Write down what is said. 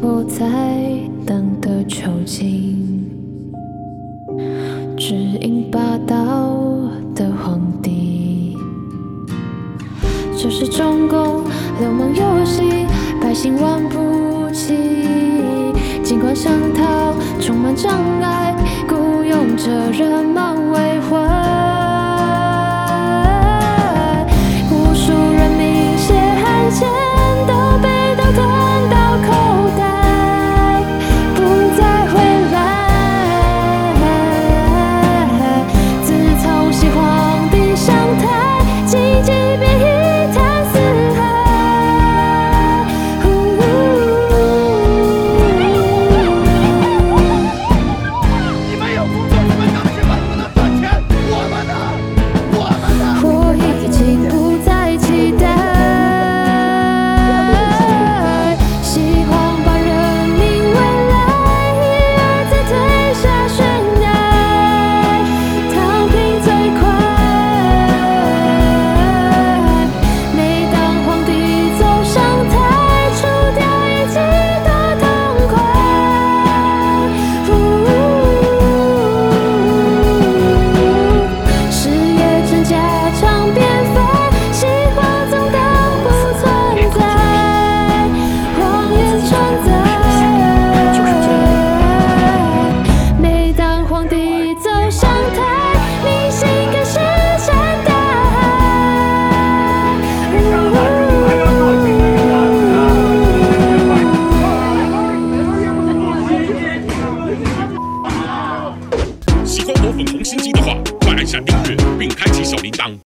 我在等的囚禁，指引霸道的皇帝。这是中共流氓游戏，百姓玩不起，尽管想逃，充满障碍。萌新机的话快按下订阅并开启小铃铛。